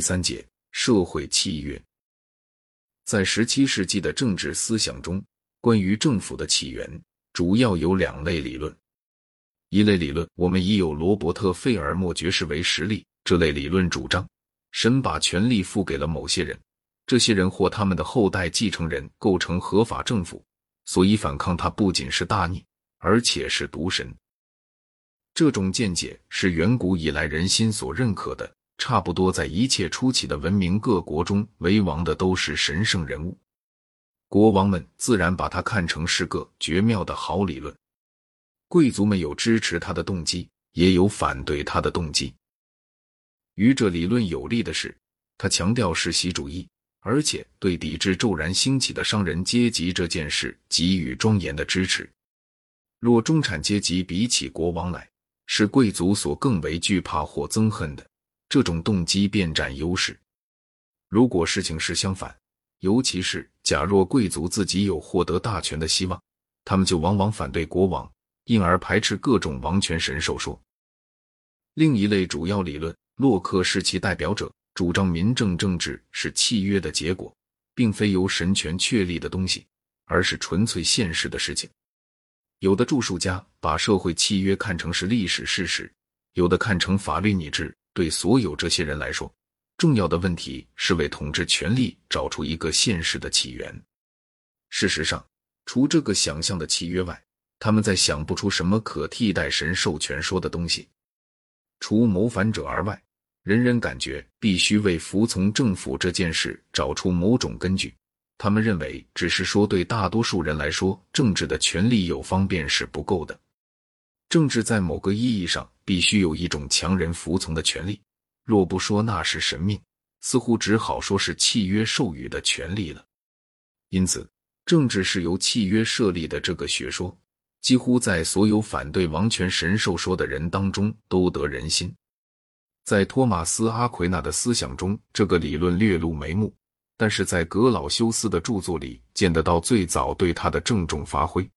第三节社会契约，在十七世纪的政治思想中，关于政府的起源主要有两类理论。一类理论，我们已有罗伯特·费尔莫爵士为实例。这类理论主张，神把权力赋给了某些人，这些人或他们的后代继承人构成合法政府，所以反抗他不仅是大逆，而且是毒神。这种见解是远古以来人心所认可的。差不多在一切初期的文明各国中，为王的都是神圣人物，国王们自然把他看成是个绝妙的好理论。贵族们有支持他的动机，也有反对他的动机。与这理论有利的是，他强调世袭主义，而且对抵制骤然兴起的商人阶级这件事给予庄严的支持。若中产阶级比起国王来，是贵族所更为惧怕或憎恨的。这种动机便占优势。如果事情是相反，尤其是假若贵族自己有获得大权的希望，他们就往往反对国王，因而排斥各种王权神授说。另一类主要理论，洛克是其代表者，主张民政政治是契约的结果，并非由神权确立的东西，而是纯粹现实的事情。有的著述家把社会契约看成是历史事实，有的看成法律拟制。对所有这些人来说，重要的问题是为统治权力找出一个现实的起源。事实上，除这个想象的契约外，他们再想不出什么可替代神授权说的东西。除谋反者而外，人人感觉必须为服从政府这件事找出某种根据。他们认为，只是说对大多数人来说，政治的权利有方便是不够的。政治在某个意义上必须有一种强人服从的权利，若不说那是神命，似乎只好说是契约授予的权利了。因此，政治是由契约设立的这个学说，几乎在所有反对王权神授说的人当中都得人心。在托马斯·阿奎那的思想中，这个理论略露眉目，但是在格老修斯的著作里见得到最早对他的郑重发挥。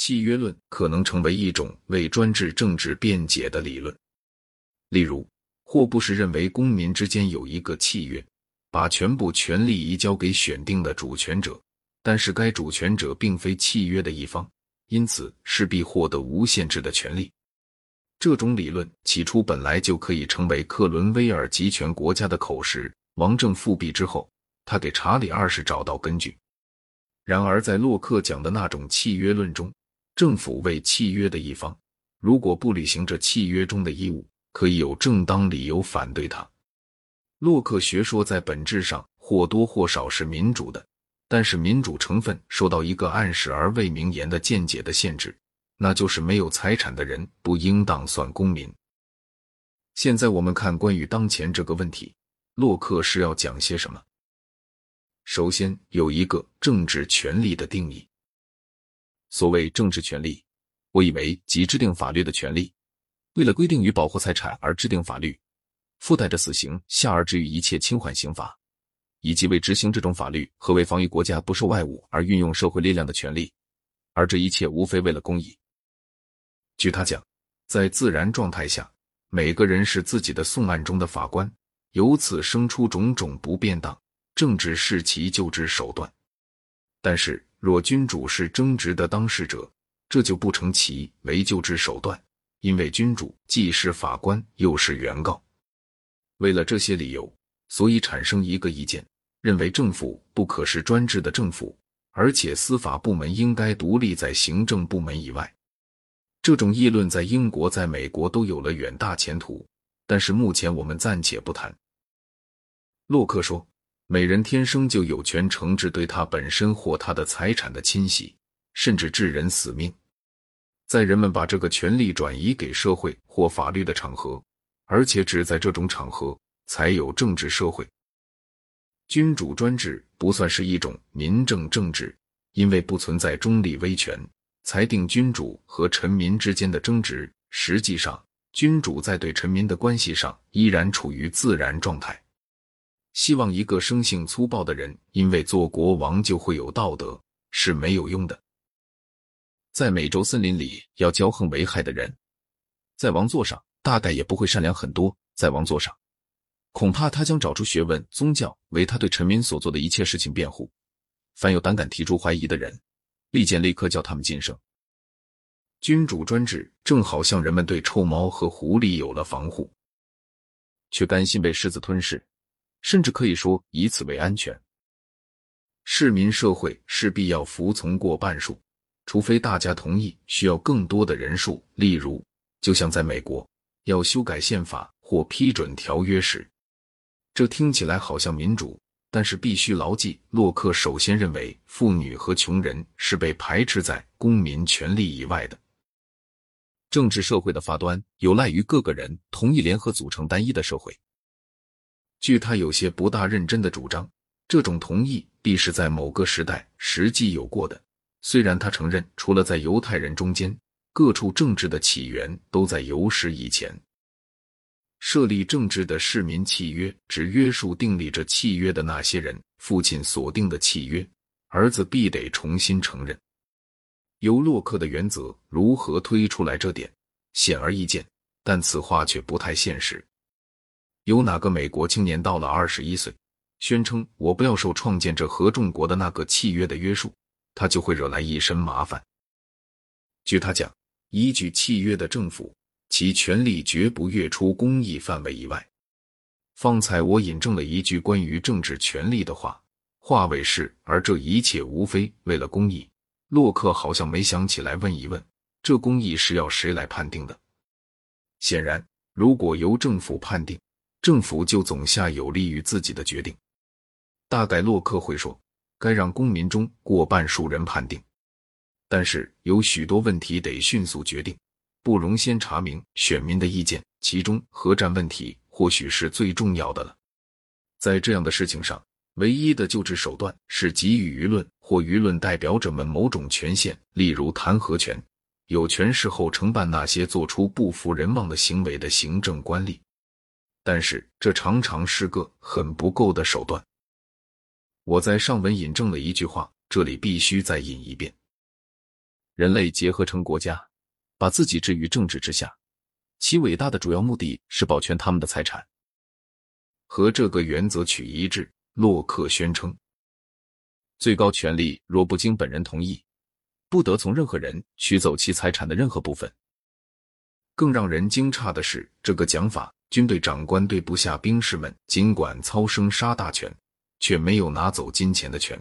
契约论可能成为一种为专制政治辩解的理论。例如，霍布士认为公民之间有一个契约，把全部权力移交给选定的主权者，但是该主权者并非契约的一方，因此势必获得无限制的权利。这种理论起初本来就可以成为克伦威尔集权国家的口实。王政复辟之后，他给查理二世找到根据。然而，在洛克讲的那种契约论中，政府为契约的一方，如果不履行这契约中的义务，可以有正当理由反对他。洛克学说在本质上或多或少是民主的，但是民主成分受到一个暗示而未明言的见解的限制，那就是没有财产的人不应当算公民。现在我们看关于当前这个问题，洛克是要讲些什么？首先有一个政治权利的定义。所谓政治权利，我以为即制定法律的权利。为了规定与保护财产而制定法律，附带着死刑下而至于一切轻缓刑罚，以及为执行这种法律和为防御国家不受外侮而运用社会力量的权利。而这一切无非为了公益。据他讲，在自然状态下，每个人是自己的讼案中的法官，由此生出种种不便当。政治是其救治手段，但是。若君主是争执的当事者，这就不成其为救治手段，因为君主既是法官又是原告。为了这些理由，所以产生一个意见，认为政府不可是专制的政府，而且司法部门应该独立在行政部门以外。这种议论在英国、在美国都有了远大前途，但是目前我们暂且不谈。洛克说。每人天生就有权惩治对他本身或他的财产的侵袭，甚至致人死命。在人们把这个权利转移给社会或法律的场合，而且只在这种场合才有政治社会。君主专制不算是一种民政政治，因为不存在中立威权裁定君主和臣民之间的争执。实际上，君主在对臣民的关系上依然处于自然状态。希望一个生性粗暴的人，因为做国王就会有道德，是没有用的。在美洲森林里要骄横为害的人，在王座上大概也不会善良很多。在王座上，恐怕他将找出学问、宗教为他对臣民所做的一切事情辩护。凡有胆敢提出怀疑的人，立见立刻叫他们噤声。君主专制正好像人们对臭猫和狐狸有了防护，却甘心被狮子吞噬，甚至可以说以此为安全。市民社会势必要服从过半数，除非大家同意需要更多的人数。例如，就像在美国要修改宪法或批准条约时，这听起来好像民主，但是必须牢记，洛克首先认为妇女和穷人是被排斥在公民权利以外的。政治社会的发端有赖于各个人同意联合组成单一的社会。据他有些不大认真的主张，这种同意必是在某个时代实际有过的。虽然他承认，除了在犹太人中间，各处政治的起源都在有史以前。设立政治的市民契约只约束订立这契约的那些人。父亲所定的契约，儿子必得重新承认。由洛克的原则如何推出来这点显而易见，但此话却不太现实。有哪个美国青年到了二十一岁，宣称我不要受创建这合众国的那个契约的约束，他就会惹来一身麻烦。据他讲，依据契约的政府，其权力绝不越出公益范围以外。方才我引证了一句关于政治权力的话，话尾是：而这一切无非为了公益。洛克好像没想起来问一问，这公益是要谁来判定的？显然，如果由政府判定，政府就总下有利于自己的决定。大概洛克会说，该让公民中过半数人判定。但是有许多问题得迅速决定，不容先查明选民的意见。其中核战问题或许是最重要的了。在这样的事情上。唯一的救治手段是给予舆论或舆论代表者们某种权限，例如弹劾权，有权事后承办那些做出不服人望的行为的行政官吏。但是这常常是个很不够的手段。我在上文引证了一句话，这里必须再引一遍：人类结合成国家，把自己置于政治之下，其伟大的主要目的是保全他们的财产。和这个原则取一致。洛克宣称，最高权力若不经本人同意，不得从任何人取走其财产的任何部分。更让人惊诧的是，这个讲法，军队长官对部下兵士们尽管操生杀大权，却没有拿走金钱的权。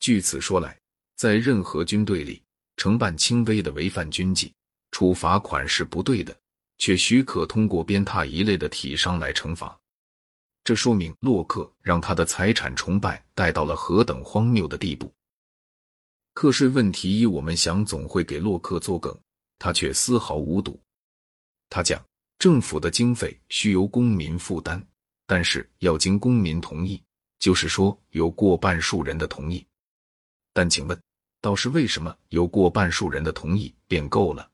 据此说来，在任何军队里，承办轻微的违反军纪，处罚款是不对的，却许可通过鞭挞一类的体伤来惩罚。这说明洛克让他的财产崇拜带到了何等荒谬的地步。课税问题，我们想总会给洛克作梗，他却丝毫无睹。他讲，政府的经费需由公民负担，但是要经公民同意，就是说有过半数人的同意。但请问，倒是为什么有过半数人的同意便够了？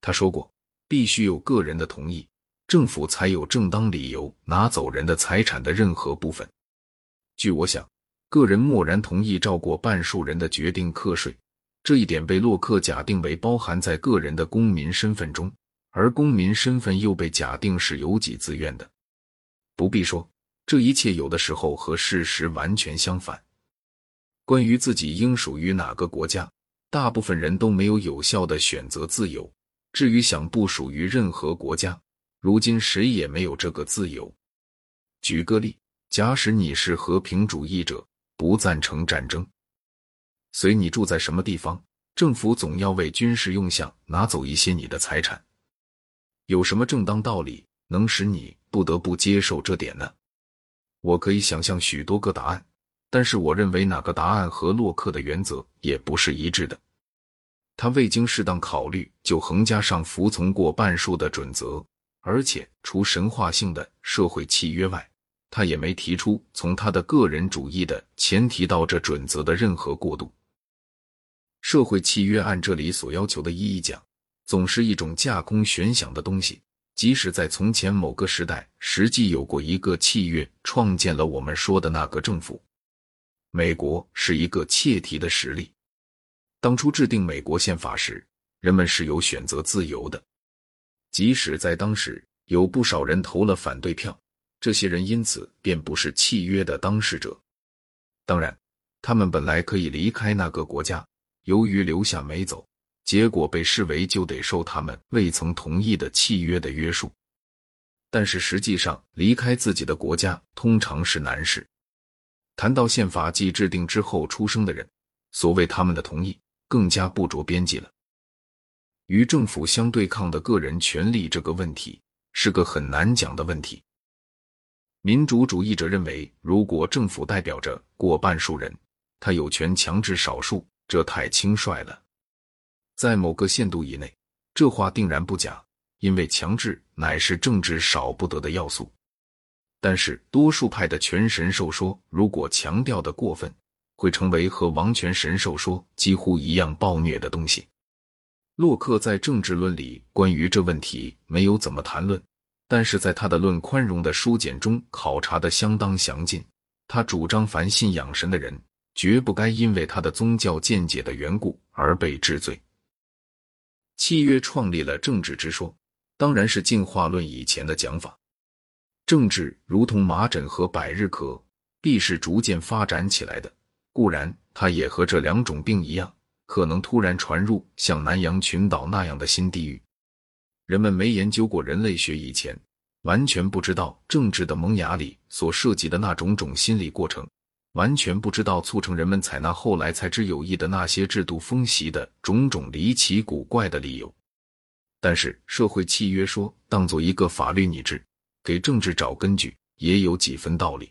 他说过，必须有个人的同意。政府才有正当理由拿走人的财产的任何部分。据我想，个人默然同意照过半数人的决定课税，这一点被洛克假定为包含在个人的公民身份中，而公民身份又被假定是由己自愿的。不必说，这一切有的时候和事实完全相反。关于自己应属于哪个国家，大部分人都没有有效的选择自由。至于想不属于任何国家，如今谁也没有这个自由。举个例，假使你是和平主义者，不赞成战争，随你住在什么地方，政府总要为军事用项拿走一些你的财产。有什么正当道理能使你不得不接受这点呢？我可以想象许多个答案，但是我认为哪个答案和洛克的原则也不是一致的。他未经适当考虑就横加上服从过半数的准则。而且，除神话性的社会契约外，他也没提出从他的个人主义的前提到这准则的任何过渡。社会契约按这里所要求的意义讲，总是一种架空悬想的东西。即使在从前某个时代，实际有过一个契约，创建了我们说的那个政府。美国是一个切题的实例。当初制定美国宪法时，人们是有选择自由的。即使在当时有不少人投了反对票，这些人因此便不是契约的当事者。当然，他们本来可以离开那个国家，由于留下没走，结果被视为就得受他们未曾同意的契约的约束。但是实际上，离开自己的国家通常是难事。谈到宪法既制定之后出生的人，所谓他们的同意，更加不着边际了。与政府相对抗的个人权利这个问题，是个很难讲的问题。民主主义者认为，如果政府代表着过半数人，他有权强制少数，这太轻率了。在某个限度以内，这话定然不假。因为强制乃是政治少不得的要素，但是多数派的全神授说，如果强调的过分，会成为和王权神授说几乎一样暴虐的东西。洛克在政治论里关于这问题没有怎么谈论，但是在他的《论宽容》的书简中考察的相当详尽。他主张，凡信仰神的人，绝不该因为他的宗教见解的缘故而被治罪。契约创立了政治之说。当然是进化论以前的讲法，政治如同麻疹和百日咳，必是逐渐发展起来的。固然，它也和这两种病一样，可能突然传入像南洋群岛那样的新地域。人们没研究过人类学以前，完全不知道政治的萌芽里所涉及的那种种心理过程，完全不知道促成人们采纳后来才知有益的那些制度风习的种种离奇古怪的理由。但是，社会契约说当做一个法律拟制，给政治找根据，也有几分道理。